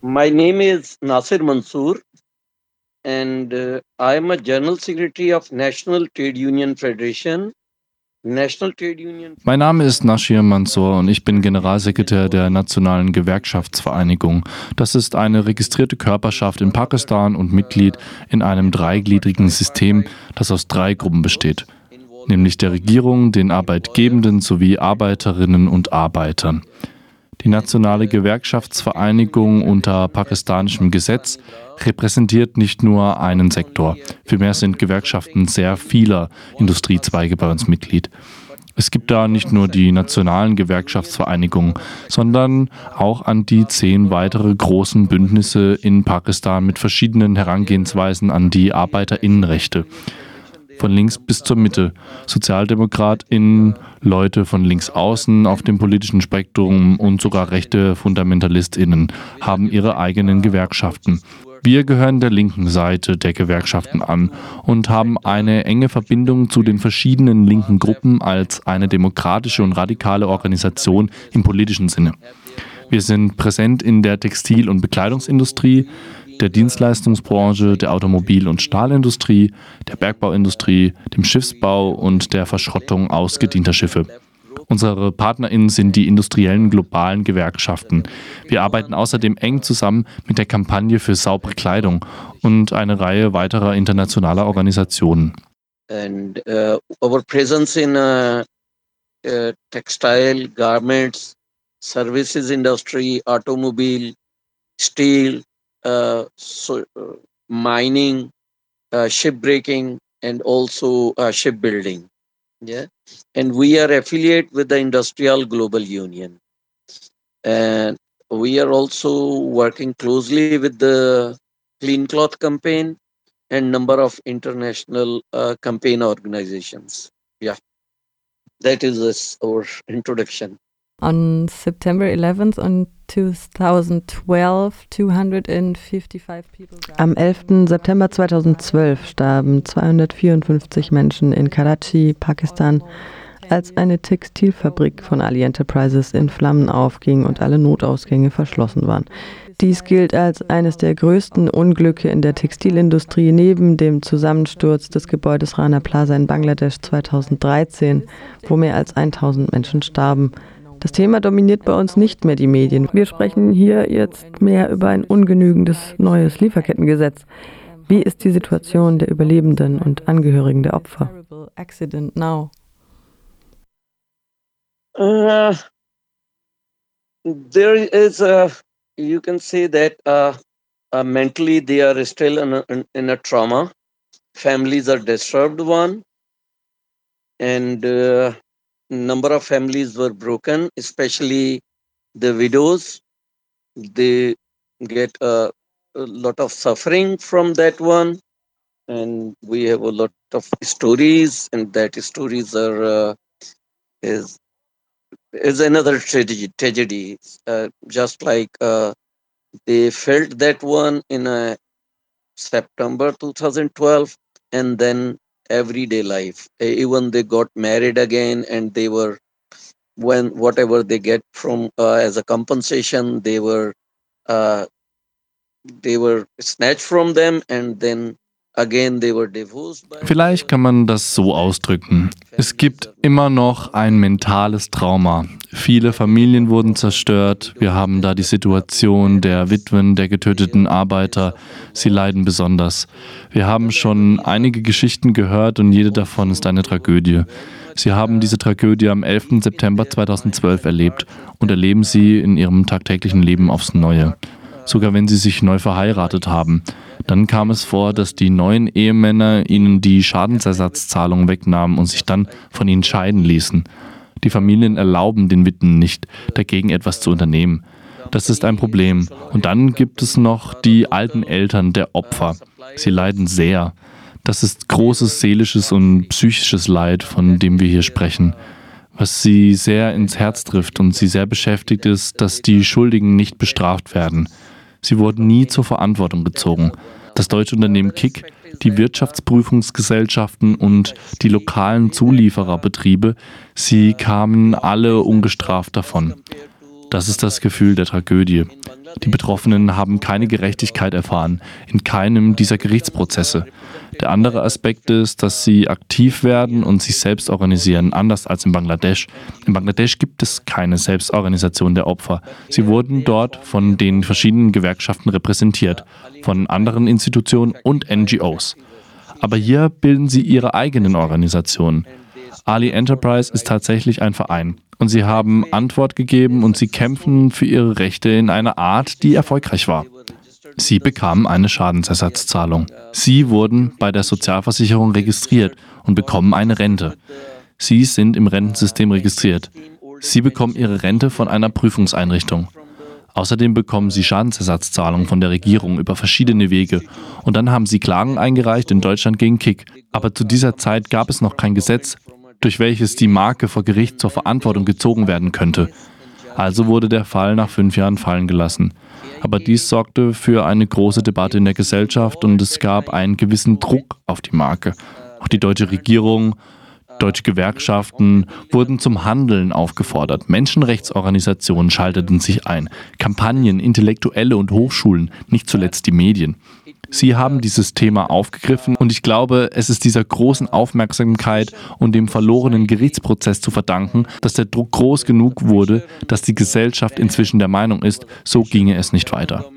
My name is Nasir Mansoor, and uh, I am a General Secretary of National Trade Union Federation. Mein Name ist Nashir Mansour und ich bin Generalsekretär der Nationalen Gewerkschaftsvereinigung. Das ist eine registrierte Körperschaft in Pakistan und Mitglied in einem dreigliedrigen System, das aus drei Gruppen besteht, nämlich der Regierung, den Arbeitgebenden sowie Arbeiterinnen und Arbeitern. Die Nationale Gewerkschaftsvereinigung unter pakistanischem Gesetz repräsentiert nicht nur einen Sektor. Vielmehr sind Gewerkschaften sehr vieler Industriezweige bei uns Mitglied. Es gibt da nicht nur die nationalen Gewerkschaftsvereinigungen, sondern auch an die zehn weitere großen Bündnisse in Pakistan mit verschiedenen Herangehensweisen an die Arbeiterinnenrechte von links bis zur Mitte. SozialdemokratInnen, Leute von links außen auf dem politischen Spektrum und sogar rechte FundamentalistInnen haben ihre eigenen Gewerkschaften. Wir gehören der linken Seite der Gewerkschaften an und haben eine enge Verbindung zu den verschiedenen linken Gruppen als eine demokratische und radikale Organisation im politischen Sinne. Wir sind präsent in der Textil- und Bekleidungsindustrie, der Dienstleistungsbranche, der Automobil- und Stahlindustrie, der Bergbauindustrie, dem Schiffsbau und der Verschrottung ausgedienter Schiffe. Unsere PartnerInnen sind die industriellen globalen Gewerkschaften. Wir arbeiten außerdem eng zusammen mit der Kampagne für saubere Kleidung und eine Reihe weiterer internationaler Organisationen. And uh, our presence in uh, uh, textile, garments, services industry, automobile, steel, uh, so, uh, mining, uh, shipbreaking, and also uh, shipbuilding. Yeah, and we are affiliate with the Industrial Global Union, and we are also working closely with the Clean Cloth Campaign and number of international uh, campaign organizations. Yeah, that is this, our introduction. On September 11th on 2012, 255 people Am 11. September 2012 starben 254 Menschen in Karachi, Pakistan, als eine Textilfabrik von Ali Enterprises in Flammen aufging und alle Notausgänge verschlossen waren. Dies gilt als eines der größten Unglücke in der Textilindustrie neben dem Zusammensturz des Gebäudes Rana Plaza in Bangladesch 2013, wo mehr als 1000 Menschen starben. Das Thema dominiert bei uns nicht mehr die Medien. Wir sprechen hier jetzt mehr über ein ungenügendes neues Lieferkettengesetz. Wie ist die Situation der Überlebenden und Angehörigen der Opfer? Uh, there is a, you can say that uh, uh, mentally they are still in a trauma. Families are disturbed one, and uh, number of families were broken, especially the widows. They get a, a lot of suffering from that one, and we have a lot of stories, and that stories are uh, is is another tragedy. Tragedy, uh, just like uh, they felt that one in uh, September 2012, and then everyday life. Even they got married again, and they were when whatever they get from uh, as a compensation, they were uh, they were snatched from them, and then Vielleicht kann man das so ausdrücken. Es gibt immer noch ein mentales Trauma. Viele Familien wurden zerstört. Wir haben da die Situation der Witwen der getöteten Arbeiter. Sie leiden besonders. Wir haben schon einige Geschichten gehört und jede davon ist eine Tragödie. Sie haben diese Tragödie am 11. September 2012 erlebt und erleben sie in ihrem tagtäglichen Leben aufs Neue. Sogar wenn sie sich neu verheiratet haben. Dann kam es vor, dass die neuen Ehemänner ihnen die Schadensersatzzahlung wegnahmen und sich dann von ihnen scheiden ließen. Die Familien erlauben den Witwen nicht, dagegen etwas zu unternehmen. Das ist ein Problem. Und dann gibt es noch die alten Eltern der Opfer. Sie leiden sehr. Das ist großes seelisches und psychisches Leid, von dem wir hier sprechen. Was sie sehr ins Herz trifft und sie sehr beschäftigt ist, dass die Schuldigen nicht bestraft werden. Sie wurden nie zur Verantwortung gezogen. Das deutsche Unternehmen Kick, die Wirtschaftsprüfungsgesellschaften und die lokalen Zuliefererbetriebe, sie kamen alle ungestraft davon. Das ist das Gefühl der Tragödie. Die Betroffenen haben keine Gerechtigkeit erfahren, in keinem dieser Gerichtsprozesse. Der andere Aspekt ist, dass sie aktiv werden und sich selbst organisieren, anders als in Bangladesch. In Bangladesch gibt es keine Selbstorganisation der Opfer. Sie wurden dort von den verschiedenen Gewerkschaften repräsentiert, von anderen Institutionen und NGOs. Aber hier bilden sie ihre eigenen Organisationen. Ali Enterprise ist tatsächlich ein Verein. Und sie haben Antwort gegeben und sie kämpfen für ihre Rechte in einer Art, die erfolgreich war. Sie bekamen eine Schadensersatzzahlung. Sie wurden bei der Sozialversicherung registriert und bekommen eine Rente. Sie sind im Rentensystem registriert. Sie bekommen ihre Rente von einer Prüfungseinrichtung. Außerdem bekommen sie Schadensersatzzahlungen von der Regierung über verschiedene Wege. Und dann haben sie Klagen eingereicht in Deutschland gegen Kick. Aber zu dieser Zeit gab es noch kein Gesetz, durch welches die Marke vor Gericht zur Verantwortung gezogen werden könnte. Also wurde der Fall nach fünf Jahren fallen gelassen. Aber dies sorgte für eine große Debatte in der Gesellschaft und es gab einen gewissen Druck auf die Marke. Auch die deutsche Regierung, deutsche Gewerkschaften wurden zum Handeln aufgefordert. Menschenrechtsorganisationen schalteten sich ein. Kampagnen, Intellektuelle und Hochschulen, nicht zuletzt die Medien. Sie haben dieses Thema aufgegriffen und ich glaube, es ist dieser großen Aufmerksamkeit und dem verlorenen Gerichtsprozess zu verdanken, dass der Druck groß genug wurde, dass die Gesellschaft inzwischen der Meinung ist, so ginge es nicht weiter.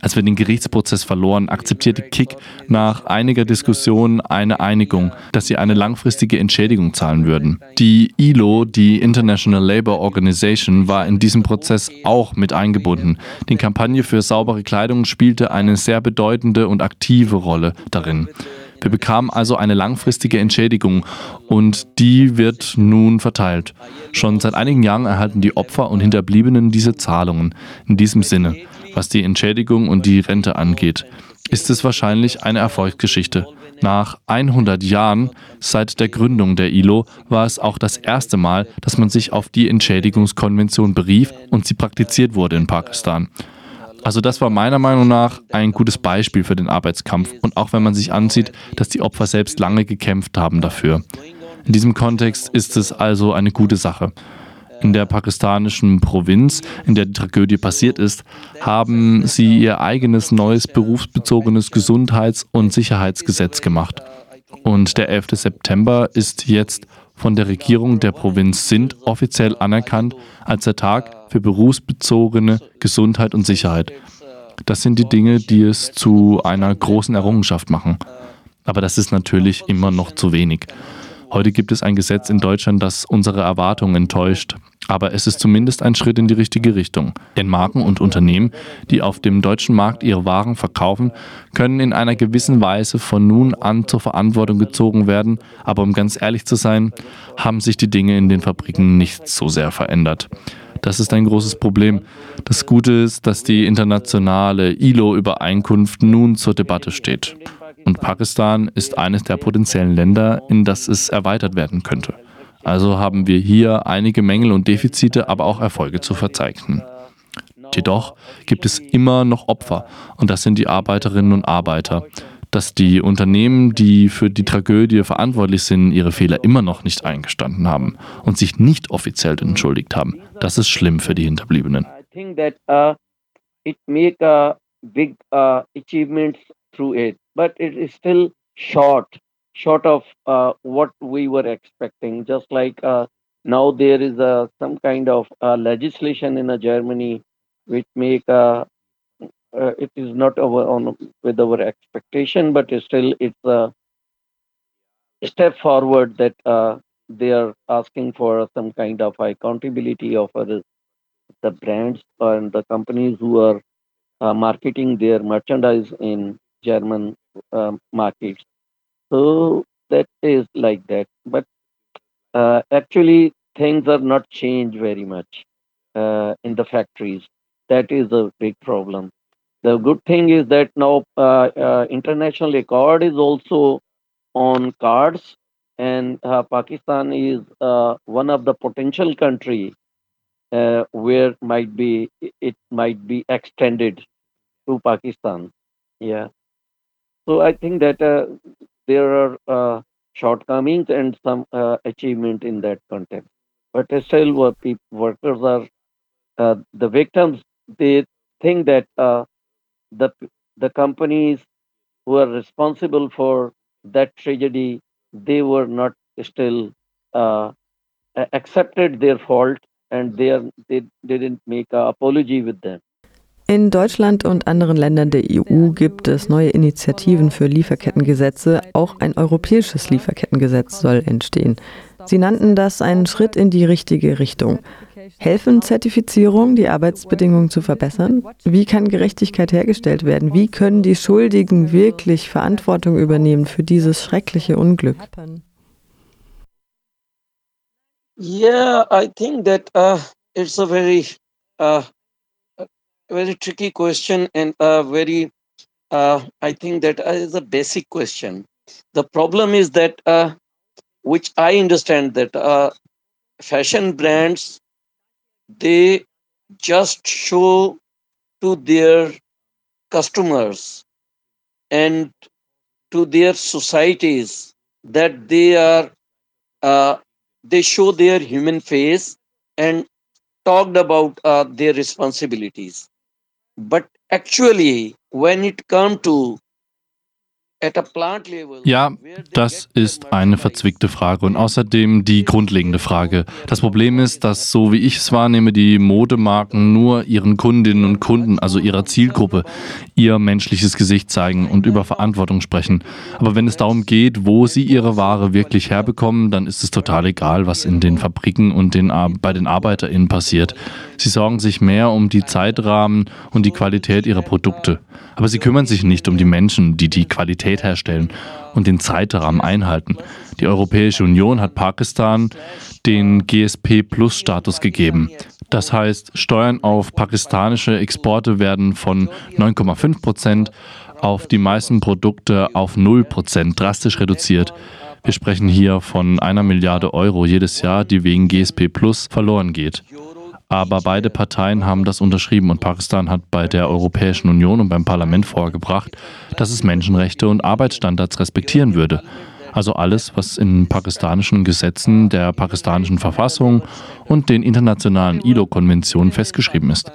Als wir den Gerichtsprozess verloren, akzeptierte Kick nach einiger Diskussion eine Einigung, dass sie eine langfristige Entschädigung zahlen würden. Die ILO, die International Labour Organization, war in diesem Prozess auch mit eingebunden. Die Kampagne für saubere Kleidung spielte eine sehr bedeutende und aktive Rolle darin. Wir bekamen also eine langfristige Entschädigung und die wird nun verteilt. Schon seit einigen Jahren erhalten die Opfer und Hinterbliebenen diese Zahlungen. In diesem Sinne was die Entschädigung und die Rente angeht, ist es wahrscheinlich eine Erfolgsgeschichte. Nach 100 Jahren seit der Gründung der ILO war es auch das erste Mal, dass man sich auf die Entschädigungskonvention berief und sie praktiziert wurde in Pakistan. Also das war meiner Meinung nach ein gutes Beispiel für den Arbeitskampf und auch wenn man sich ansieht, dass die Opfer selbst lange gekämpft haben dafür. In diesem Kontext ist es also eine gute Sache in der pakistanischen Provinz, in der die Tragödie passiert ist, haben sie ihr eigenes neues berufsbezogenes Gesundheits- und Sicherheitsgesetz gemacht. Und der 11. September ist jetzt von der Regierung der Provinz Sindh offiziell anerkannt als der Tag für berufsbezogene Gesundheit und Sicherheit. Das sind die Dinge, die es zu einer großen Errungenschaft machen. Aber das ist natürlich immer noch zu wenig. Heute gibt es ein Gesetz in Deutschland, das unsere Erwartungen enttäuscht. Aber es ist zumindest ein Schritt in die richtige Richtung. Denn Marken und Unternehmen, die auf dem deutschen Markt ihre Waren verkaufen, können in einer gewissen Weise von nun an zur Verantwortung gezogen werden. Aber um ganz ehrlich zu sein, haben sich die Dinge in den Fabriken nicht so sehr verändert. Das ist ein großes Problem. Das Gute ist, dass die internationale ILO-Übereinkunft nun zur Debatte steht. Und Pakistan ist eines der potenziellen Länder, in das es erweitert werden könnte. Also haben wir hier einige Mängel und Defizite, aber auch Erfolge zu verzeichnen. Jedoch gibt es immer noch Opfer und das sind die Arbeiterinnen und Arbeiter. Dass die Unternehmen, die für die Tragödie verantwortlich sind, ihre Fehler immer noch nicht eingestanden haben und sich nicht offiziell entschuldigt haben, das ist schlimm für die Hinterbliebenen. Uh, it make a big uh, achievements through it, but it is still short short of uh, what we were expecting. Just like uh, now there is a, some kind of uh, legislation in Germany which make uh, uh, it is not our on with our expectation, but still it's a step forward that uh, they are asking for some kind of accountability of the brands and the companies who are marketing their merchandise in German um, markets. So that is like that. But uh, actually, things are not changed very much uh, in the factories. That is a big problem. The good thing is that now uh, uh international accord is also on cards, and uh, Pakistan is uh, one of the potential country where might be it might be extended to Pakistan. Yeah. So I think that there are uh, shortcomings and some uh, achievement in that context. But still, workers are uh, the victims they think that uh, the the companies who are responsible for that tragedy they were not still uh, accepted their fault and they are they didn't make an apology with them In Deutschland und anderen Ländern der EU gibt es neue Initiativen für Lieferkettengesetze. Auch ein europäisches Lieferkettengesetz soll entstehen. Sie nannten das einen Schritt in die richtige Richtung. Helfen Zertifizierungen, die Arbeitsbedingungen zu verbessern? Wie kann Gerechtigkeit hergestellt werden? Wie können die Schuldigen wirklich Verantwortung übernehmen für dieses schreckliche Unglück? Yeah, I think that uh, it's a very uh, very tricky question and a very uh, i think that is a basic question. The problem is that uh, which i understand that uh, fashion brands they just show to their customers and to their societies that they are uh, they show their human face and talked about uh, their responsibilities but actually when it come to Ja, das ist eine verzwickte Frage und außerdem die grundlegende Frage. Das Problem ist, dass, so wie ich es wahrnehme, die Modemarken nur ihren Kundinnen und Kunden, also ihrer Zielgruppe, ihr menschliches Gesicht zeigen und über Verantwortung sprechen. Aber wenn es darum geht, wo sie ihre Ware wirklich herbekommen, dann ist es total egal, was in den Fabriken und den, bei den ArbeiterInnen passiert. Sie sorgen sich mehr um die Zeitrahmen und die Qualität ihrer Produkte. Aber sie kümmern sich nicht um die Menschen, die die Qualität herstellen und den Zeitrahmen einhalten. Die Europäische Union hat Pakistan den GSP-Plus-Status gegeben. Das heißt, Steuern auf pakistanische Exporte werden von 9,5 Prozent auf die meisten Produkte auf 0 Prozent drastisch reduziert. Wir sprechen hier von einer Milliarde Euro jedes Jahr, die wegen GSP Plus verloren geht. Aber beide Parteien haben das unterschrieben und Pakistan hat bei der Europäischen Union und beim Parlament vorgebracht, dass es Menschenrechte und Arbeitsstandards respektieren würde. Also alles, was in pakistanischen Gesetzen, der pakistanischen Verfassung und den internationalen ILO-Konventionen festgeschrieben ist.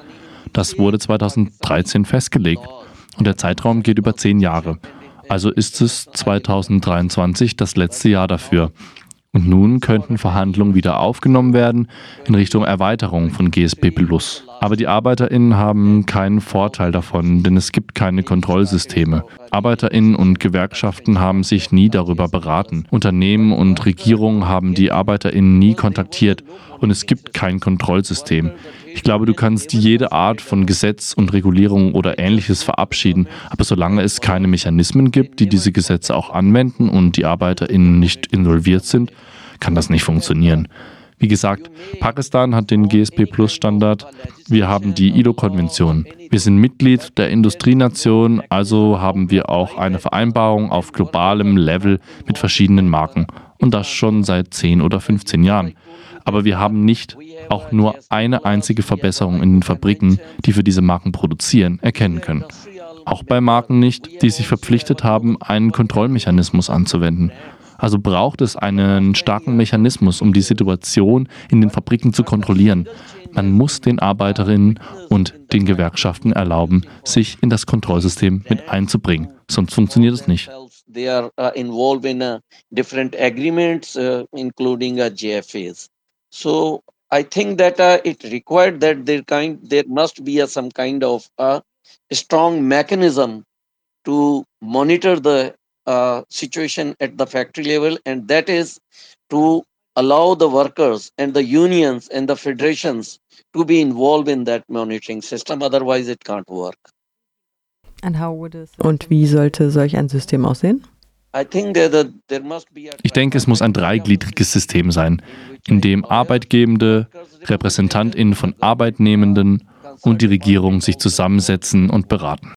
Das wurde 2013 festgelegt und der Zeitraum geht über zehn Jahre. Also ist es 2023 das letzte Jahr dafür. Und nun könnten Verhandlungen wieder aufgenommen werden in Richtung Erweiterung von GSP Plus. Aber die ArbeiterInnen haben keinen Vorteil davon, denn es gibt keine Kontrollsysteme. ArbeiterInnen und Gewerkschaften haben sich nie darüber beraten. Unternehmen und Regierungen haben die ArbeiterInnen nie kontaktiert und es gibt kein Kontrollsystem. Ich glaube, du kannst jede Art von Gesetz und Regulierung oder ähnliches verabschieden, aber solange es keine Mechanismen gibt, die diese Gesetze auch anwenden und die ArbeiterInnen nicht involviert sind, kann das nicht funktionieren. Wie gesagt, Pakistan hat den GSP-Plus-Standard. Wir haben die ILO-Konvention. Wir sind Mitglied der Industrienation, also haben wir auch eine Vereinbarung auf globalem Level mit verschiedenen Marken. Und das schon seit 10 oder 15 Jahren. Aber wir haben nicht auch nur eine einzige Verbesserung in den Fabriken, die für diese Marken produzieren, erkennen können. Auch bei Marken nicht, die sich verpflichtet haben, einen Kontrollmechanismus anzuwenden. Also braucht es einen starken Mechanismus, um die Situation in den Fabriken zu kontrollieren. Man muss den Arbeiterinnen und den Gewerkschaften erlauben, sich in das Kontrollsystem mit einzubringen. Sonst funktioniert es nicht. They are uh, in uh, different agreements, uh, including GFAs. So I think that uh, it required that there kind there must be a, some kind of a strong mechanism to monitor the uh, situation at the factory level, and that is to allow the workers and the unions and the federations to be involved in that monitoring system. Otherwise, it can't work. Und wie sollte solch ein System aussehen? Ich denke, es muss ein dreigliedriges System sein, in dem Arbeitgebende, Repräsentantinnen von Arbeitnehmenden und die Regierung sich zusammensetzen und beraten.